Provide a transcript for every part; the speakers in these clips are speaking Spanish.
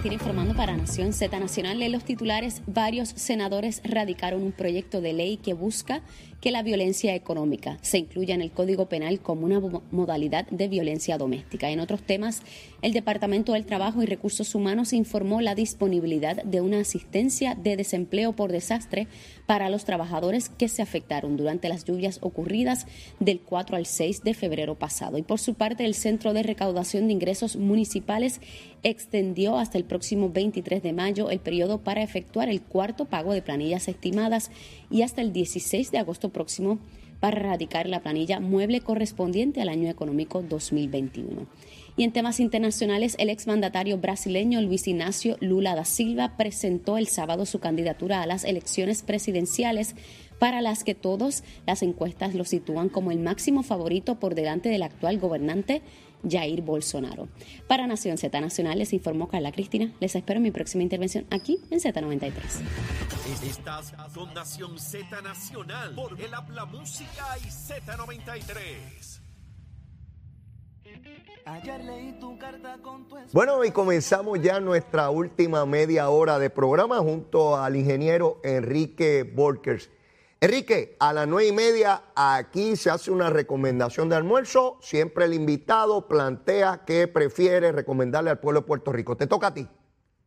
Cristina informando para Nación Z Nacional. En los titulares, varios senadores radicaron un proyecto de ley que busca que la violencia económica se incluya en el Código Penal como una modalidad de violencia doméstica. En otros temas, el Departamento del Trabajo y Recursos Humanos informó la disponibilidad de una asistencia de desempleo por desastre para los trabajadores que se afectaron durante las lluvias ocurridas del 4 al 6 de febrero pasado. Y por su parte, el Centro de Recaudación de Ingresos Municipales extendió hasta el próximo 23 de mayo el periodo para efectuar el cuarto pago de planillas estimadas y hasta el 16 de agosto próximo para erradicar la planilla mueble correspondiente al año económico 2021. Y en temas internacionales, el exmandatario brasileño Luis Ignacio Lula da Silva presentó el sábado su candidatura a las elecciones presidenciales para las que todas las encuestas lo sitúan como el máximo favorito por delante del actual gobernante Jair Bolsonaro. Para Nación Z Nacional les informó Carla Cristina. Les espero en mi próxima intervención aquí en Z93. Estás con Nación Z Nacional por el Habla Música y Z93. Bueno, y comenzamos ya nuestra última media hora de programa junto al ingeniero Enrique Volkers. Enrique, a las nueve y media aquí se hace una recomendación de almuerzo. Siempre el invitado plantea qué prefiere recomendarle al pueblo de Puerto Rico. Te toca a ti.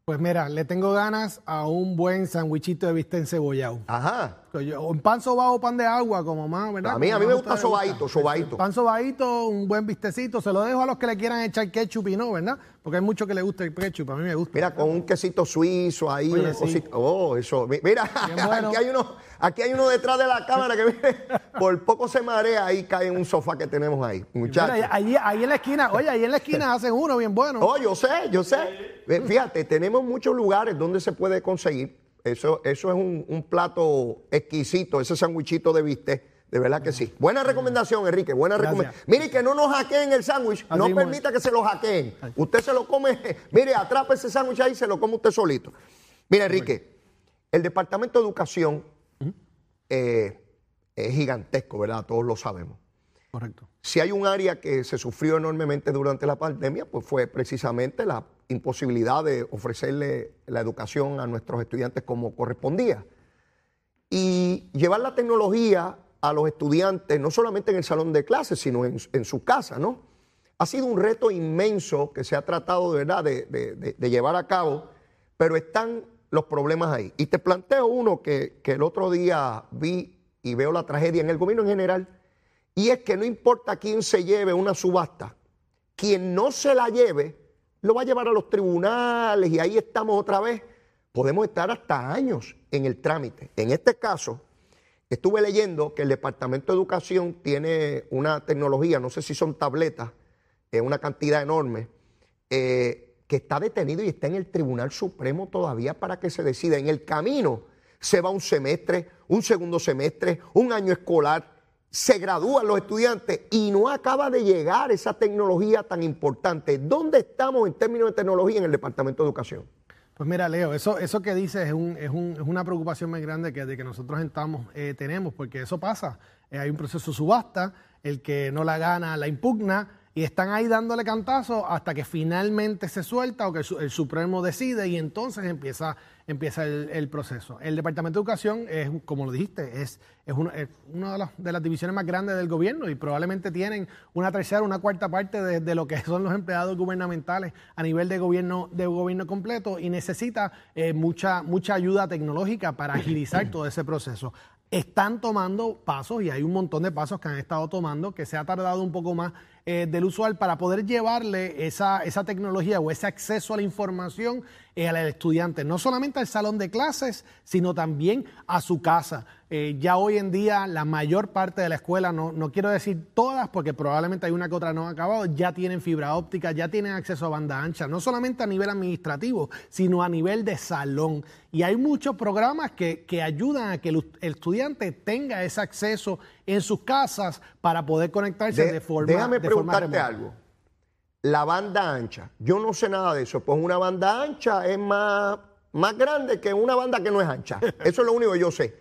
Pues mira, le tengo ganas a un buen sandwichito de vista encebollado. Ajá. Un pan sobado o pan de agua, como más, ¿verdad? A mí, a mí me gusta sobadito, sobadito. Pan sobadito, un buen vistecito. Se lo dejo a los que le quieran echar ketchup y no, ¿verdad? Porque hay muchos que le gusta el ketchup, a mí me gusta. Mira, con un quesito suizo ahí, una cosita. Oh, eso. Mira, aquí, hay uno, aquí hay uno detrás de la cámara que mire, por poco se marea ahí cae en un sofá que tenemos ahí, muchachos. ahí, ahí en la esquina, oye, ahí en la esquina hacen uno bien bueno. Oh, yo sé, yo sé. Fíjate, tenemos muchos lugares donde se puede conseguir. Eso, eso es un, plato exquisito, ese sandwichito de bistec. De verdad que sí. Buena recomendación, Enrique. Buena recomendación. Mire, que no nos hackeen el sándwich. No permita que se lo hackeen. Usted se lo come. Mire, atrapa ese sándwich ahí y se lo come usted solito. Mire, Enrique, el Departamento de Educación eh, es gigantesco, ¿verdad? Todos lo sabemos. Correcto. Si hay un área que se sufrió enormemente durante la pandemia, pues fue precisamente la imposibilidad de ofrecerle la educación a nuestros estudiantes como correspondía. Y llevar la tecnología a los estudiantes, no solamente en el salón de clases, sino en, su casa, ¿no? Ha sido un reto inmenso que se ha tratado de verdad de, llevar a cabo, pero están los problemas ahí. Y te planteo uno que, que el otro día vi y veo la tragedia en el gobierno en general, y es que no importa quién se lleve una subasta, quien no se la lleve, lo va a llevar a los tribunales y ahí estamos otra vez. Podemos estar hasta años en el trámite. En este caso, Estuve leyendo que el Departamento de Educación tiene una tecnología, no sé si son tabletas, es una cantidad enorme, eh, que está detenido y está en el Tribunal Supremo todavía para que se decida. En el camino se va un semestre, un segundo semestre, un año escolar, se gradúan los estudiantes y no acaba de llegar esa tecnología tan importante. ¿Dónde estamos en términos de tecnología en el Departamento de Educación? Pues mira, Leo, eso, eso que dices es, un, es, un, es una preocupación muy grande que, de que nosotros estamos, eh, tenemos, porque eso pasa. Eh, hay un proceso subasta, el que no la gana la impugna, y están ahí dándole cantazo hasta que finalmente se suelta o que el, Supremo decide y entonces empieza, empieza el, proceso. El Departamento de Educación es, como lo dijiste, es, es, una de las, divisiones más grandes del gobierno y probablemente tienen una tercera, una cuarta parte de, lo que son los empleados gubernamentales a nivel de gobierno, de gobierno completo y necesita eh, mucha, mucha ayuda tecnológica para agilizar todo ese proceso están tomando pasos y hay un montón de pasos que han estado tomando que se ha tardado un poco más eh, del usual para poder llevarle esa, esa, tecnología o ese acceso a la información eh, al estudiante, no solamente al salón de clases, sino también a su casa. Eh, ya hoy en día la mayor parte de la escuela, no, no quiero decir todas, porque probablemente hay una que otra no ha acabado, ya tienen fibra óptica, ya tienen acceso a banda ancha, no solamente a nivel administrativo, sino a nivel de salón. Y hay muchos programas que, que ayudan a que el, estudiante tenga ese acceso en sus casas para poder conectarse de, forma Déjame preguntarte algo la banda ancha. Yo no sé nada de eso. Pues una banda ancha es más, más grande que una banda que no es ancha. Eso es lo único que yo sé.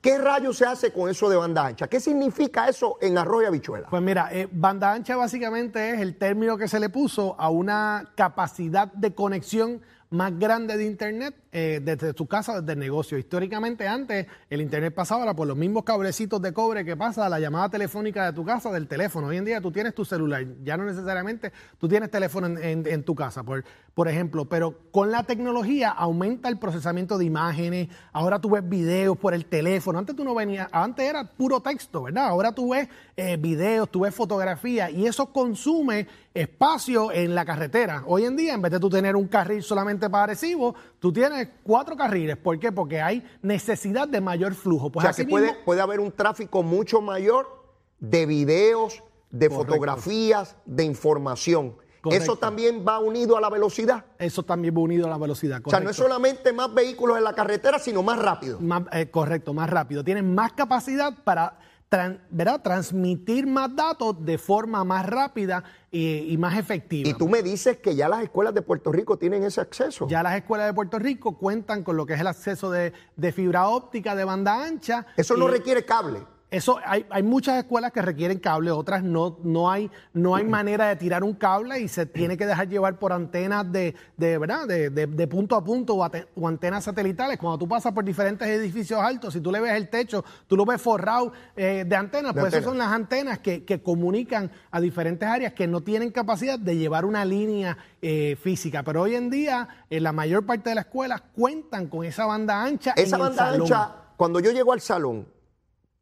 ¿Qué rayos se hace con eso de banda ancha? ¿Qué significa eso en arroyo habichuela? Pues mira, eh, banda ancha básicamente es el término que se le puso a una capacidad de conexión más grande de Internet eh, desde tu casa, desde el negocio. Históricamente antes el Internet pasaba por los mismos cablecitos de cobre que pasa la llamada telefónica de tu casa, del teléfono. Hoy en día tú tienes tu celular, ya no necesariamente tú tienes teléfono en, tu casa, por, por ejemplo, pero con la tecnología aumenta el procesamiento de imágenes, ahora tú ves videos por el teléfono, antes tú no venías, antes era puro texto, ¿verdad? Ahora tú ves eh, videos, tú ves fotografía y eso consume espacio en la carretera. Hoy en día, en vez de tú tener un carril solamente para recibo, tú tienes cuatro carriles. ¿Por qué? Porque hay necesidad de mayor flujo. Pues o sea, que puede, puede haber un tráfico mucho mayor de videos, de fotografías, de información. ¿Eso también va unido a la velocidad? Eso también va unido a la velocidad. O sea, no es solamente más vehículos en la carretera, sino más rápido. Eh, correcto, más rápido. Tienen más capacidad para ¿verdad? transmitir más datos de forma más rápida y, más efectiva. Y tú me dices que ya las escuelas de Puerto Rico tienen ese acceso. Ya las escuelas de Puerto Rico cuentan con lo que es el acceso de, fibra óptica de banda ancha. Eso no requiere cable. Eso hay, hay, muchas escuelas que requieren cable, otras no, no hay, no hay manera de tirar un cable y se tiene que dejar llevar por antenas de, de ¿verdad? De, de, punto a punto o, antenas satelitales. Cuando tú pasas por diferentes edificios altos, si tú le ves el techo, tú lo ves forrado eh, de antenas, pues esas son las antenas que, que, comunican a diferentes áreas que no tienen capacidad de llevar una línea eh, física. Pero hoy en día, en la mayor parte de las escuelas cuentan con esa banda ancha. Esa banda ancha, cuando yo llego al salón,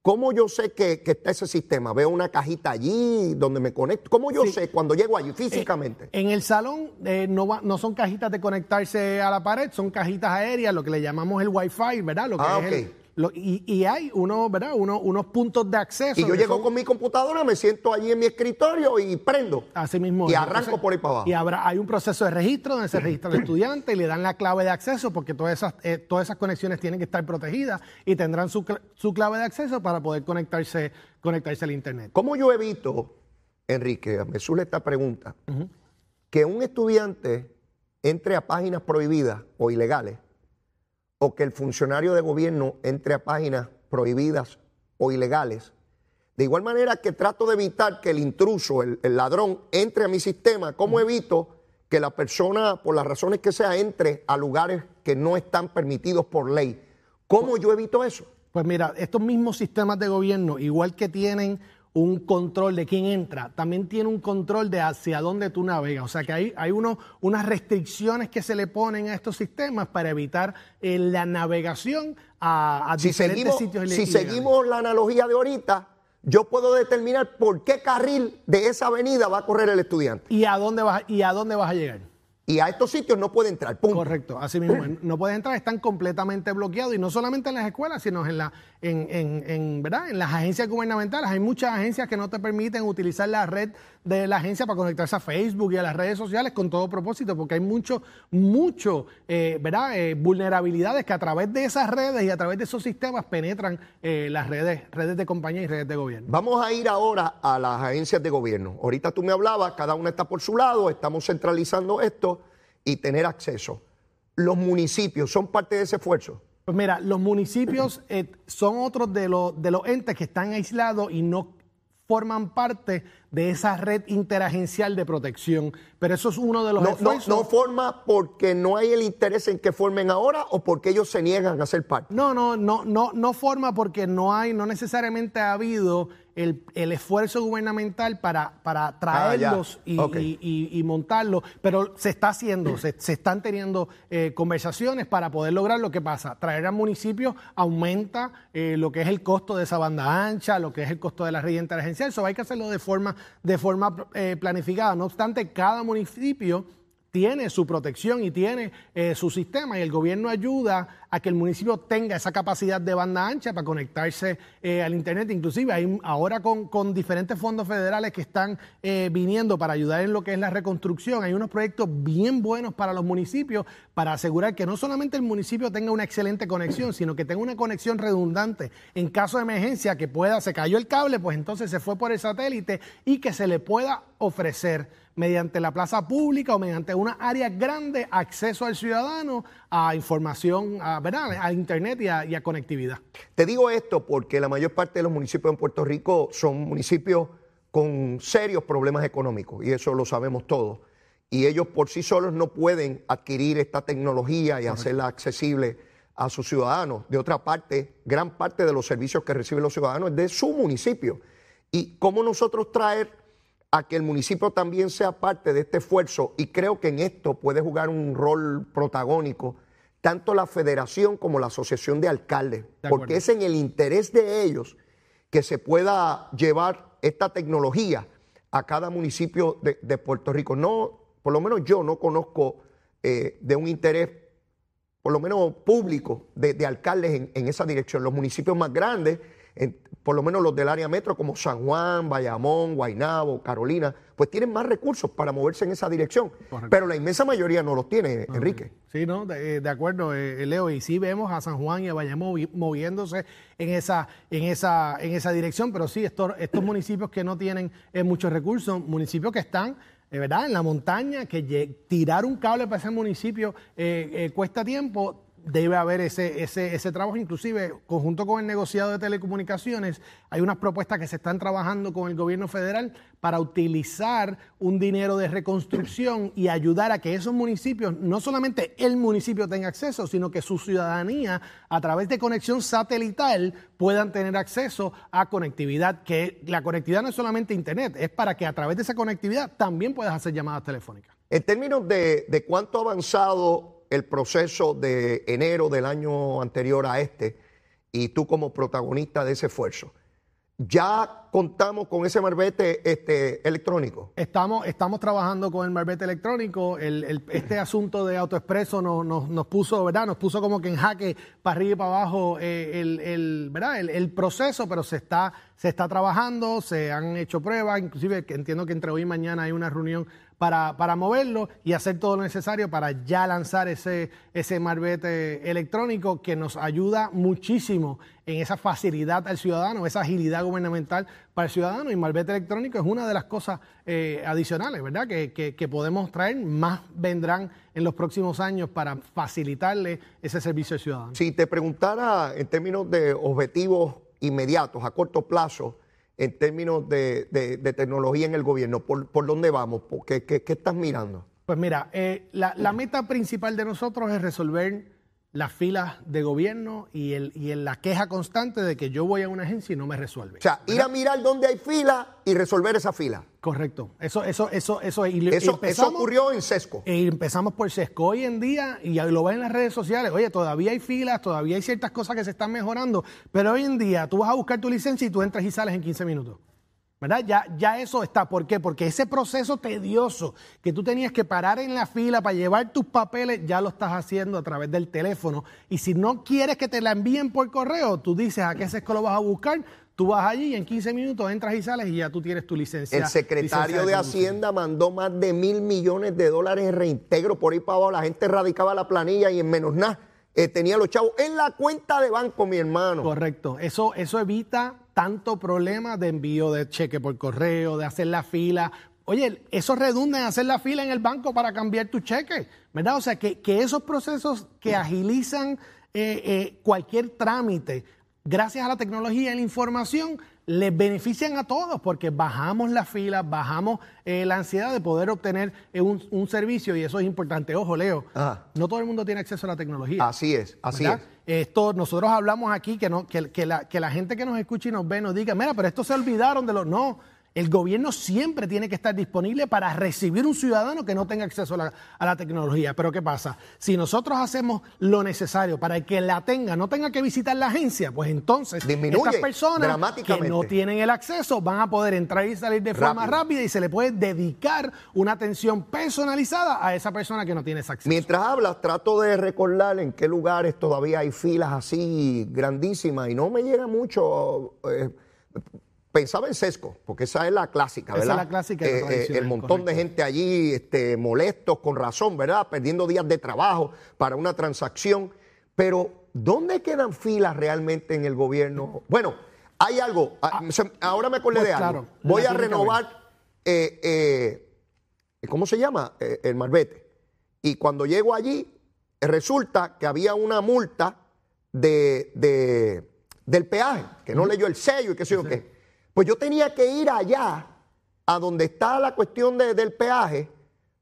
¿Cómo yo sé que, está ese sistema? Veo una cajita allí donde me conecto. ¿Cómo yo sé cuando llego allí físicamente? en el salón eh, no, no son cajitas de conectarse a la pared, son cajitas aéreas, lo que le llamamos el Wi-Fi, ¿verdad? Lo que ah, es y, hay uno, ¿verdad? Uno, unos puntos de acceso. Y yo llego con mi computadora, me siento allí en mi escritorio y prendo. Así mismo. Y arranco por ahí para abajo. Y habrá, hay un proceso de registro donde se registra el estudiante y le dan la clave de acceso porque todas esas, eh, todas esas conexiones tienen que estar protegidas y tendrán su, clave de acceso para poder conectarse, conectarse al Internet. ¿Cómo yo evito, Enrique, me suele esta pregunta, que un estudiante entre a páginas prohibidas o ilegales o que el funcionario de gobierno entre a páginas prohibidas o ilegales. De igual manera que trato de evitar que el intruso, el, ladrón, entre a mi sistema, ¿cómo evito que la persona, por las razones que sea, entre a lugares que no están permitidos por ley? ¿Cómo yo evito eso? Pues mira, estos mismos sistemas de gobierno, igual que tienen un control de quién entra, también tiene un control de hacia dónde tú navegas. O sea que hay, hay uno, unas restricciones que se le ponen a estos sistemas para evitar eh, la navegación a, diferentes sitios Si seguimos la analogía de ahorita, yo puedo determinar por qué carril de esa avenida va a correr el estudiante. ¿Y a dónde vas, y a, dónde vas a llegar? Y a estos sitios no puede entrar, Correcto, así mismo. no puede entrar, están completamente bloqueados y no solamente en las escuelas, sino en, la, en, en, ¿verdad? en las agencias gubernamentales. Hay muchas agencias que no te permiten utilizar la red de la agencia para conectarse a Facebook y a las redes sociales con todo propósito, porque hay mucho, mucho, eh, ¿verdad? Eh, vulnerabilidades que a través de esas redes y a través de esos sistemas penetran eh, las redes, redes de compañía y redes de gobierno. Vamos a ir ahora a las agencias de gobierno. Ahorita tú me hablabas, cada una está por su lado, estamos centralizando esto y tener acceso. ¿Los municipios son parte de ese esfuerzo? Pues mira, los municipios eh, son otros de los, de los entes que están aislados y no forman parte de esa red interagencial de protección. Pero eso es uno de los no, esfuerzos. No, forma porque no hay el interés en que formen ahora o porque ellos se niegan a ser parte. No, no, no, no, no forma porque no hay, no necesariamente ha habido el, esfuerzo gubernamental para, para ah, traerlos y, montarlos, pero se está haciendo, se, están teniendo eh, conversaciones para poder lograr lo que pasa. Traer al municipio aumenta eh, lo que es el costo de esa banda ancha, lo que es el costo de la red interagencial, eso hay que hacerlo de forma, de forma eh, planificada. No obstante, cada municipio tiene su protección y tiene su sistema y el gobierno ayuda a que el municipio tenga esa capacidad de banda ancha para conectarse eh, al Internet. Inclusive hay, ahora con, diferentes fondos federales que están eh, viniendo para ayudar en lo que es la reconstrucción, hay unos proyectos bien buenos para los municipios para asegurar que no solamente el municipio tenga una excelente conexión, sino que tenga una conexión redundante en caso de emergencia, que pueda, se cayó el cable, pues entonces se fue por el satélite y que se le pueda ofrecer mediante la plaza pública o mediante una área grande acceso al ciudadano a información, a ¿verdad? a Internet y a, y a conectividad. Te digo esto porque la mayor parte de los municipios en Puerto Rico son municipios con serios problemas económicos y eso lo sabemos todos. Y ellos por sí solos no pueden adquirir esta tecnología y hacerla accesible a sus ciudadanos. De otra parte, gran parte de los servicios que reciben los ciudadanos es de su municipio. ¿Y cómo nosotros traer a que el municipio también sea parte de este esfuerzo? Y creo que en esto puede jugar un rol protagónico tanto la federación como la asociación de alcaldes, De porque es en el interés de ellos que se pueda llevar esta tecnología a cada municipio de, de Puerto Rico. No, por lo menos yo no conozco eh, de un interés, por lo menos público, de, de alcaldes en, en esa dirección. Los municipios más grandes, en- por lo menos los del área metro, como San Juan, Bayamón, Guaynabo, Carolina, pues tienen más recursos para moverse en esa dirección. Correcto. Pero la inmensa mayoría no los tiene, Enrique. Sí, ¿no? De, de acuerdo, eh, Leo. Y sí vemos a San Juan y a Bayamón movi- moviéndose en esa, en esa, en esa dirección, pero sí, estos, estos municipios que no tienen eh, muchos recursos, municipios que están, eh, ¿verdad?, en la montaña, que tirar un cable para ese municipio eh, eh, cuesta tiempo. Debe haber ese, ese, ese trabajo, inclusive conjunto con el negociado de telecomunicaciones, hay unas propuestas que se están trabajando con el gobierno federal para utilizar un dinero de reconstrucción y ayudar a que esos municipios, no solamente el municipio tenga acceso, sino que su ciudadanía a través de conexión satelital puedan tener acceso a conectividad, que la conectividad no es solamente internet, es para que a través de esa conectividad también puedas hacer llamadas telefónicas. En términos de, de cuánto ha avanzado el proceso de enero del año anterior a este, y tú como protagonista de ese esfuerzo, ¿ya contamos con ese marbete este, electrónico? Estamos, estamos trabajando con el marbete electrónico. El- el- este asunto de AutoExpreso nos, nos, nos puso, ¿verdad? Nos puso como que en jaque para arriba y para abajo eh, el, el- ¿verdad? El, proceso, pero se está, se está trabajando, se han hecho pruebas, inclusive entiendo que entre hoy y mañana hay una reunión para, para moverlo y hacer todo lo necesario para ya lanzar ese, ese marbete electrónico que nos ayuda muchísimo en esa facilidad al ciudadano, esa agilidad gubernamental para el ciudadano. Y marbete electrónico es una de las cosas eh, adicionales, ¿verdad? Que, que- que podemos traer, más vendrán en los próximos años para facilitarle ese servicio al ciudadano. Si te preguntara en términos de objetivos inmediatos, a corto plazo, en términos de, de- de tecnología en el gobierno, ¿por, por dónde vamos? ¿Por qué, qué- qué estás mirando? Pues mira, eh, la, la meta principal de nosotros es resolver las filas de gobierno y, el, y el- la queja constante de que yo voy a una agencia y no me resuelve. O sea, ir a mirar dónde hay fila y resolver esa fila. Correcto. Eso, eso, eso, eso. Y, Eso, eso ocurrió en Sesco. Y empezamos por Sesco. Hoy en día, y lo ves en las redes sociales, oye, todavía hay filas, todavía hay ciertas cosas que se están mejorando, pero hoy en día tú vas a buscar tu licencia y tú entras y sales en 15 minutos. ¿Verdad? Ya, ya eso está. ¿Por qué? Porque ese proceso tedioso que tú tenías que parar en la fila para llevar tus papeles, ya lo estás haciendo a través del teléfono. Y si no quieres que te la envíen por correo, tú dices a qué sesco lo vas a buscar, tú vas allí y en 15 minutos entras y sales y ya tú tienes tu licencia. El secretario licencia de. Hacienda mandó más de mil millones de dólares en reintegro por ahí para abajo. La gente radicaba la planilla y en menos nada eh, tenía los chavos en la cuenta de banco, mi hermano. Correcto. Eso, eso evita tanto problema de envío de cheque por correo, de hacer la fila. Oye, eso redunda en hacer la fila en el banco para cambiar tu cheque, ¿verdad? O sea, que, que esos procesos que agilizan eh, eh, cualquier trámite, gracias a la tecnología y la información, les benefician a todos porque bajamos la fila, bajamos eh, la ansiedad de poder obtener eh, un, un servicio y eso es importante. Ojo, Leo, Ajá. no todo el mundo tiene acceso a la tecnología. Así es, así ¿verdad? es. Esto, nosotros hablamos aquí que, no, que, que la, que la gente que nos escucha y nos ve nos diga, mira, pero esto se olvidaron de los... No, el gobierno siempre tiene que estar disponible para recibir un ciudadano que no tenga acceso a la, a la tecnología. Pero ¿qué pasa? Si nosotros hacemos lo necesario para que la tenga, no tenga que visitar la agencia, pues entonces Disminuye estas personas que no tienen el acceso van a poder entrar y salir de forma Rápido. rápida y se le puede dedicar una atención personalizada a esa persona que no tiene ese acceso. Mientras hablas, trato de recordar en qué lugares todavía hay filas así grandísimas y no me llega mucho. eh, pensaba en Sesco, porque esa es la clásica, Esa es ¿verdad? la clásica la Eh, eh, tradicional, el montón correcto. de gente allí este, molestos, con razón, ¿verdad? Perdiendo días de trabajo para una transacción. Pero, ¿dónde quedan filas realmente en el gobierno? Bueno, hay algo. ah, se- ahora me acordé pues de algo. claro, Voy a renovar. eh, eh, ¿Cómo se llama? El Marbete. Y cuando llego allí, resulta que había una multa de, de- del peaje, que no leyó el sello y qué sé yo qué. Pues yo tenía que ir allá, a donde está la cuestión de- del peaje,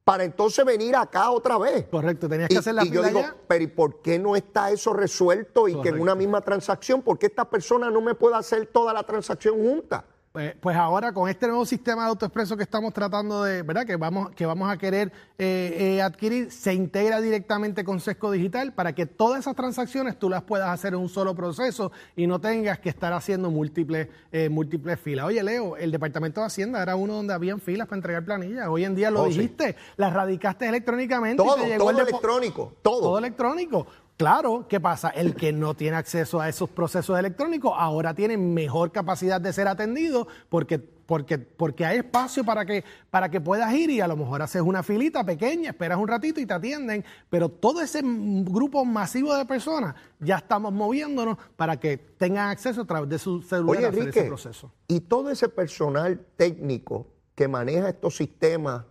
para entonces venir acá otra vez. Correcto, tenías que Y, hacer la y yo digo, allá. pero ¿y por qué no está eso resuelto y que en una misma transacción, por qué esta persona no me puede hacer toda la transacción junta? Pues, pues ahora con este nuevo sistema de autoexpreso que estamos tratando de, ¿verdad? Que vamos, que vamos a querer eh, eh, adquirir, se integra directamente con Sesco Digital para que todas esas transacciones tú las puedas hacer en un solo proceso y no tengas que estar haciendo múltiples, eh, múltiples filas. Oye, Leo, el Departamento de Hacienda era uno donde habían filas para entregar planillas. Hoy en día lo Oh, sí. dijiste, las radicaste electrónicamente. y Todo, te llegó todo el electrónico, todo. todo electrónico. Claro, ¿qué pasa? El que no tiene acceso a esos procesos electrónicos ahora tiene mejor capacidad de ser atendido porque, porque, porque hay espacio para que, para que puedas ir y a lo mejor haces una filita pequeña, esperas un ratito y te atienden, pero todo ese grupo masivo de personas ya estamos moviéndonos para que tengan acceso a través de su celular Oye, a hacer ese proceso. y todo ese personal técnico que maneja estos sistemas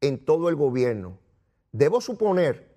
en todo el gobierno, debo suponer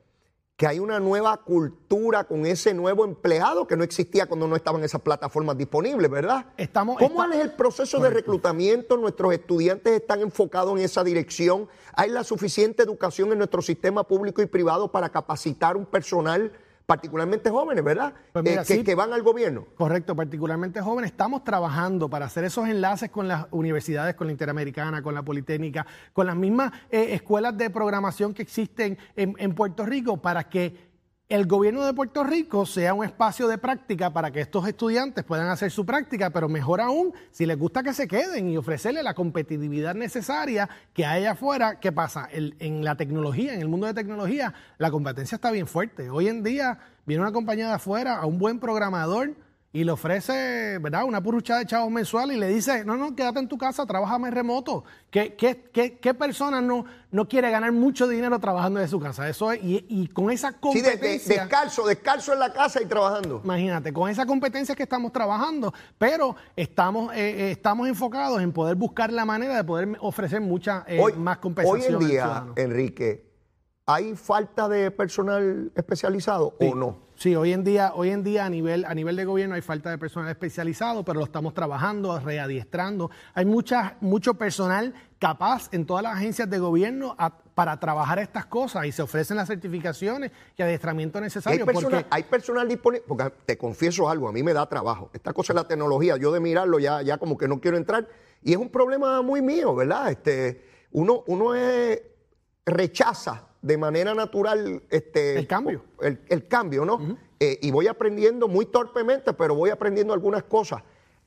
que hay una nueva cultura con ese nuevo empleado que no existía cuando no estaban esas plataformas disponibles, ¿verdad? Estamos- ¿Cómo está- es el proceso de reclutamiento? ¿Nuestros estudiantes están enfocados en esa dirección? ¿Hay la suficiente educación en nuestro sistema público y privado para capacitar un personal, particularmente jóvenes, ¿verdad? Pues mira, Eh, que, sí. que van al gobierno. Correcto, particularmente jóvenes. Estamos trabajando para hacer esos enlaces con las universidades, con la Interamericana, con la Politécnica, con las mismas eh, escuelas de programación que existen en, en Puerto Rico para que el gobierno de Puerto Rico sea un espacio de práctica para que estos estudiantes puedan hacer su práctica, pero mejor aún, si les gusta que se queden y ofrecerle la competitividad necesaria que hay afuera. ¿Qué pasa? El- en la tecnología, en el mundo de tecnología, la competencia está bien fuerte. Hoy en día viene una compañía de afuera a un buen programador y le ofrece, ¿verdad?, una purruchada de chavos mensual y le dice, no, no, quédate en tu casa, trabájame remoto. ¿Qué, qué, qué, qué persona no, no quiere ganar mucho dinero trabajando desde su casa? Eso es, y, y con esa Sí, de- de- competencia... descalzo, descalzo en la casa y trabajando. Imagínate, con esa competencia que estamos trabajando, pero estamos, eh, eh, estamos enfocados en poder buscar la manera de poder ofrecer mucha eh, Hoy, más hoy compensación. en al día. Enrique, ¿hay falta de personal especializado o no? Sí, hoy en día, hoy en día a nivel, a nivel de gobierno hay falta de personal especializado, pero lo estamos trabajando, readiestrando. Hay mucha, mucho personal capaz en todas las agencias de gobierno a- para trabajar estas cosas y se ofrecen las certificaciones y adiestramiento Hay necesario. personal, porque hay personal disponible, porque te confieso algo, a mí me da trabajo. Esta cosa es la tecnología, yo de mirarlo ya, ya como que no quiero entrar. Y es un problema muy mío, ¿verdad? Este, uno, uno es- rechaza de manera natural este, El cambio. El, el cambio, ¿no? Eh, y voy aprendiendo muy torpemente, pero voy aprendiendo algunas cosas.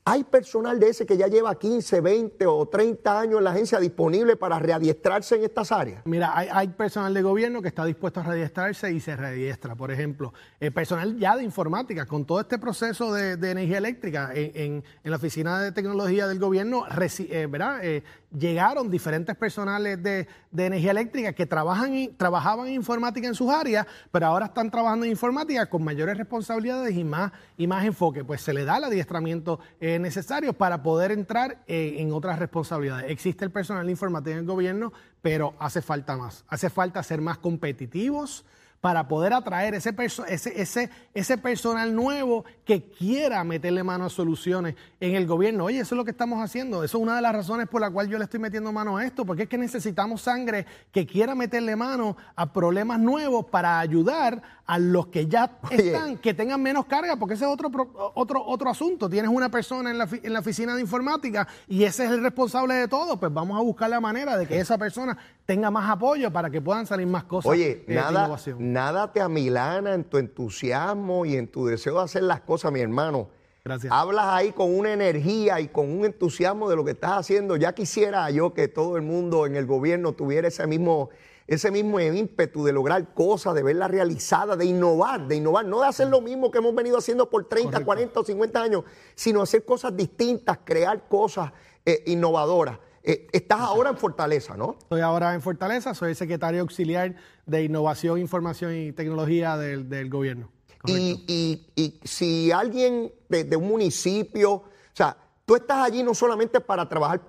Hay personal de ese que ya lleva 15, 20 o 30 años en la agencia disponible para readiestrarse en estas áreas. Mira, hay, hay personal de gobierno que está dispuesto a readiestrarse y se readiestra. Por ejemplo, el personal ya de informática, con todo este proceso de, de energía eléctrica en, en- en la Oficina de Tecnología del Gobierno, reci- eh, ¿verdad? Eh, llegaron diferentes personales de, de energía eléctrica que trabajan trabajaban en informática en sus áreas, pero ahora están trabajando en informática con mayores responsabilidades y más, y más enfoque. Pues se le da el adiestramiento eh, necesario para poder entrar eh, en otras responsabilidades. Existe el personal de informática en el gobierno, pero hace falta más. Hace falta ser más competitivos para poder atraer ese, perso- ese, ese, ese personal nuevo que quiera meterle mano a soluciones en el gobierno. Oye, eso es lo que estamos haciendo. Eso es una de las razones por la cual yo le estoy metiendo mano a esto, porque es que necesitamos sangre que quiera meterle mano a problemas nuevos para ayudar a los que ya Oye. están, que tengan menos carga, porque ese es otro, otro, otro asunto. Tienes una persona en la, en la oficina de informática y ese es el responsable de todo, pues vamos a buscar la manera de que esa persona tenga más apoyo para que puedan salir más cosas Oye, eh, nada, nada te amilana en tu entusiasmo y en tu deseo de hacer las cosas, mi hermano. Gracias. Hablas ahí con una energía y con un entusiasmo de lo que estás haciendo. Ya quisiera yo que todo el mundo en el gobierno tuviera ese mismo, ese mismo ímpetu de lograr cosas, de verlas realizadas, de innovar, de innovar, no de hacer lo mismo que hemos venido haciendo por 30, Correcto. 40 o 50 años, sino hacer cosas distintas, crear cosas eh, innovadoras. Eh, estás ahora en Fortaleza, ¿no? Estoy ahora en Fortaleza, soy secretario auxiliar de Innovación, Información y Tecnología del, del gobierno. Y, y- y si alguien de, de un municipio, o sea, tú estás allí no solamente para trabajar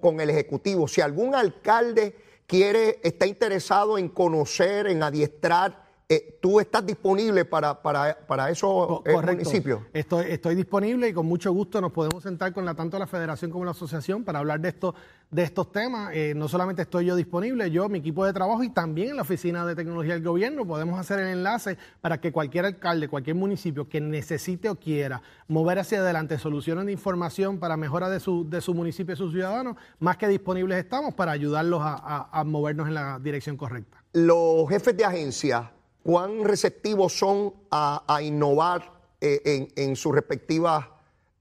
con el Ejecutivo, si algún alcalde quiere, está interesado en conocer, en adiestrar eh, ¿tú estás disponible para, para, para esos eh, municipios? Estoy, estoy disponible y con mucho gusto nos podemos sentar con la, tanto la federación como la asociación para hablar de, esto, de estos temas. Eh, no solamente estoy yo disponible, yo, mi equipo de trabajo y también en la Oficina de Tecnología del Gobierno podemos hacer el enlace para que cualquier alcalde, cualquier municipio que necesite o quiera mover hacia adelante soluciones de información para mejora de su, de su municipio y sus ciudadanos, más que disponibles estamos para ayudarlos a, a movernos en la dirección correcta. Los jefes de agencia cuán receptivos son a, innovar eh, en, en sus respectivas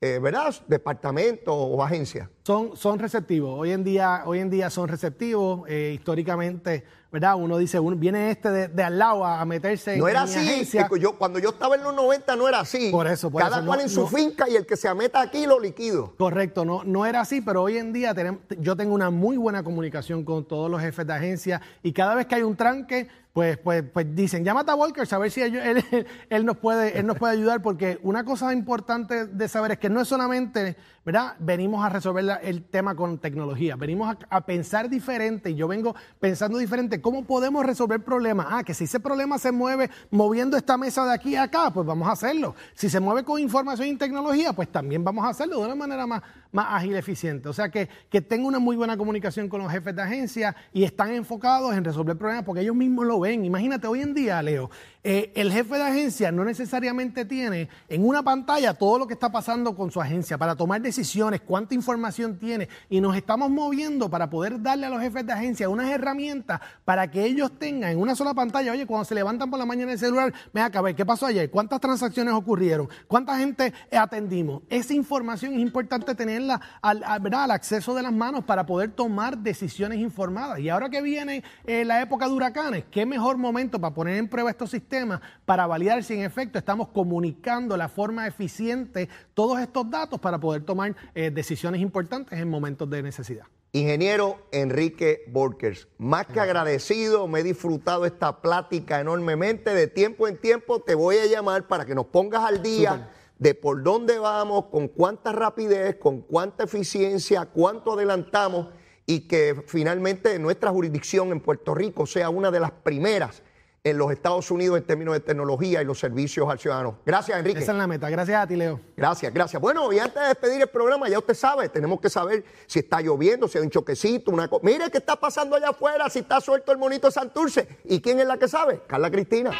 eh, ¿verdad? departamentos o agencias. Son, son receptivos. Hoy en día, hoy en día son receptivos. Eh, históricamente, ¿verdad? Uno dice, uno, viene este de, al lado a meterse no era así. Yo, cuando yo estaba en los 90 no era así. Por eso, por Cada cual en su finca y el que se meta aquí lo liquido. Correcto, no, no era así, pero hoy en día tenemos, yo tengo una muy buena comunicación con todos los jefes de agencia y cada vez que hay un tranque, pues, pues, pues dicen, llámate a Walker a ver si él, él, nos puede, él nos puede ayudar, porque una cosa importante de saber es que no es solamente, ¿verdad? Venimos a resolver el tema con tecnología, venimos a, pensar diferente y yo vengo pensando diferente, ¿cómo podemos resolver problemas? Ah, que si ese problema se mueve moviendo esta mesa de aquí a acá, pues vamos a hacerlo. Si se mueve con información y tecnología, pues también vamos a hacerlo de una manera más, más ágil y eficiente. O sea que, que tengo una muy buena comunicación con los jefes de agencia y están enfocados en resolver problemas porque ellos mismos lo ven. Imagínate, hoy en día, Leo, eh, el jefe de agencia no necesariamente tiene en una pantalla todo lo que está pasando con su agencia para tomar decisiones, cuánta información tiene y nos estamos moviendo para poder darle a los jefes de agencia unas herramientas para que ellos tengan en una sola pantalla, oye, cuando se levantan por la mañana el celular, ven acá, a ver, ¿qué pasó ayer? ¿Cuántas transacciones ocurrieron? ¿Cuánta gente atendimos? Esa información es importante tenerla al, al acceso de las manos para poder tomar decisiones informadas. Y ahora que viene eh, la época de huracanes, qué mejor momento para poner en prueba estos sistemas para validar si en efecto estamos comunicando la forma eficiente todos estos datos para poder tomar eh, decisiones importantes en momentos de necesidad. Ingeniero Enrique Borkers, más que agradecido, me he disfrutado esta plática enormemente. De tiempo en tiempo te voy a llamar para que nos pongas al día de por dónde vamos, con cuánta rapidez, con cuánta eficiencia, cuánto adelantamos y que finalmente nuestra jurisdicción en Puerto Rico sea una de las primeras en los Estados Unidos en términos de tecnología y los servicios al ciudadano. Gracias, Enrique. Esa es la meta. Gracias a ti, Leo. Gracias, gracias. Bueno, y antes de despedir el programa, ya usted sabe, tenemos que saber si está lloviendo, si hay un choquecito, una cosa. Mire qué está pasando allá afuera, si está suelto el monito Santurce. ¿Y quién es la que sabe? Carla Cristina.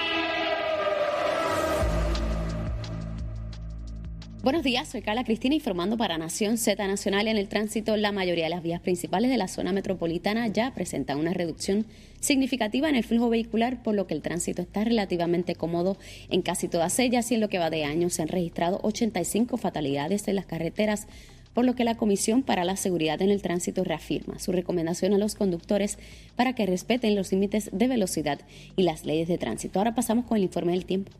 Buenos días, soy Carla Cristina informando para Nación Z Nacional. En el tránsito, la mayoría de las vías principales de la zona metropolitana ya presentan una reducción significativa en el flujo vehicular, por lo que el tránsito está relativamente cómodo en casi todas ellas y en lo que va de año se han registrado 85 fatalidades en las carreteras por lo que la Comisión para la Seguridad en el Tránsito reafirma su recomendación a los conductores para que respeten los límites de velocidad y las leyes de tránsito. Ahora pasamos con el informe del tiempo.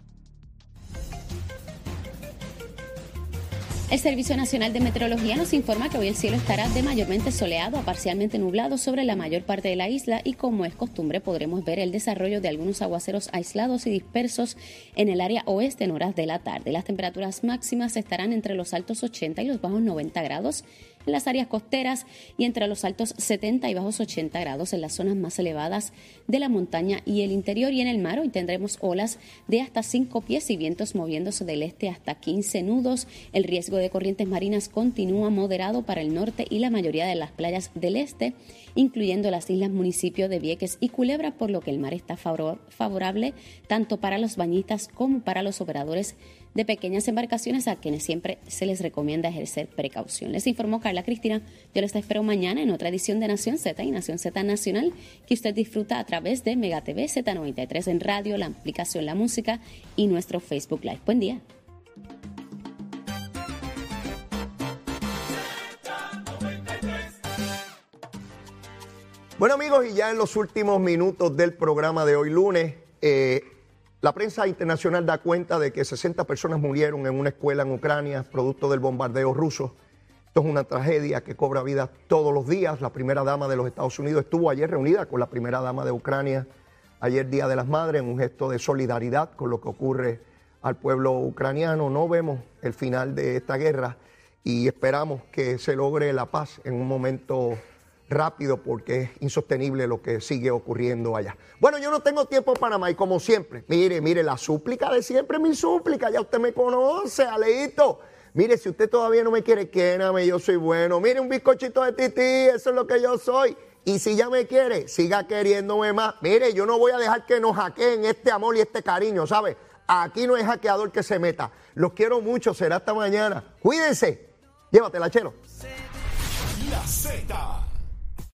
El Servicio Nacional de Meteorología nos informa que hoy el cielo estará de mayormente soleado a parcialmente nublado sobre la mayor parte de la isla y como es costumbre podremos ver el desarrollo de algunos aguaceros aislados y dispersos en el área oeste en horas de la tarde. Las temperaturas máximas estarán entre los altos 80 y los bajos 90 grados en las áreas costeras y entre los altos 70 y bajos 80 grados en las zonas más elevadas de la montaña y el interior y en el mar hoy tendremos olas de hasta 5 pies y vientos moviéndose del este hasta 15 nudos. El riesgo de corrientes marinas continúa moderado para el norte y la mayoría de las playas del este, incluyendo las islas municipios de Vieques y Culebra, por lo que el mar está favorable tanto para los bañistas como para los operadores de pequeñas embarcaciones a quienes siempre se les recomienda ejercer precaución. Les informó Carla Cristina. Yo les espero mañana en otra edición de Nación Z y Nación Z Nacional que usted disfruta a través de Mega TV Z93 en radio, la aplicación La Música y nuestro Facebook Live. Buen día. Bueno amigos, y ya en los últimos minutos del programa de hoy lunes, eh, la prensa internacional da cuenta de que 60 personas murieron en una escuela en Ucrania producto del bombardeo ruso. Esto es una tragedia que cobra vida todos los días. La primera dama de los Estados Unidos estuvo ayer reunida con la primera dama de Ucrania, ayer Día de las Madres, en un gesto de solidaridad con lo que ocurre al pueblo ucraniano. No vemos el final de esta guerra y esperamos que se logre la paz en un momento rápido porque es insostenible lo que sigue ocurriendo allá. Bueno, yo no tengo tiempo para más y como siempre, mire, mire, la súplica de siempre, mi súplica, ya usted me conoce, Aleito. Mire, si usted todavía no me quiere, quédame, yo soy bueno. Mire, un bizcochito de tití, eso es lo que yo soy. Y si ya me quiere, siga queriéndome más. Mire, yo no voy a dejar que nos hackeen este amor y este cariño, ¿sabe? Aquí no hay hackeador que se meta. Los quiero mucho, será hasta mañana. Cuídense. Llévatela, chelo. La Z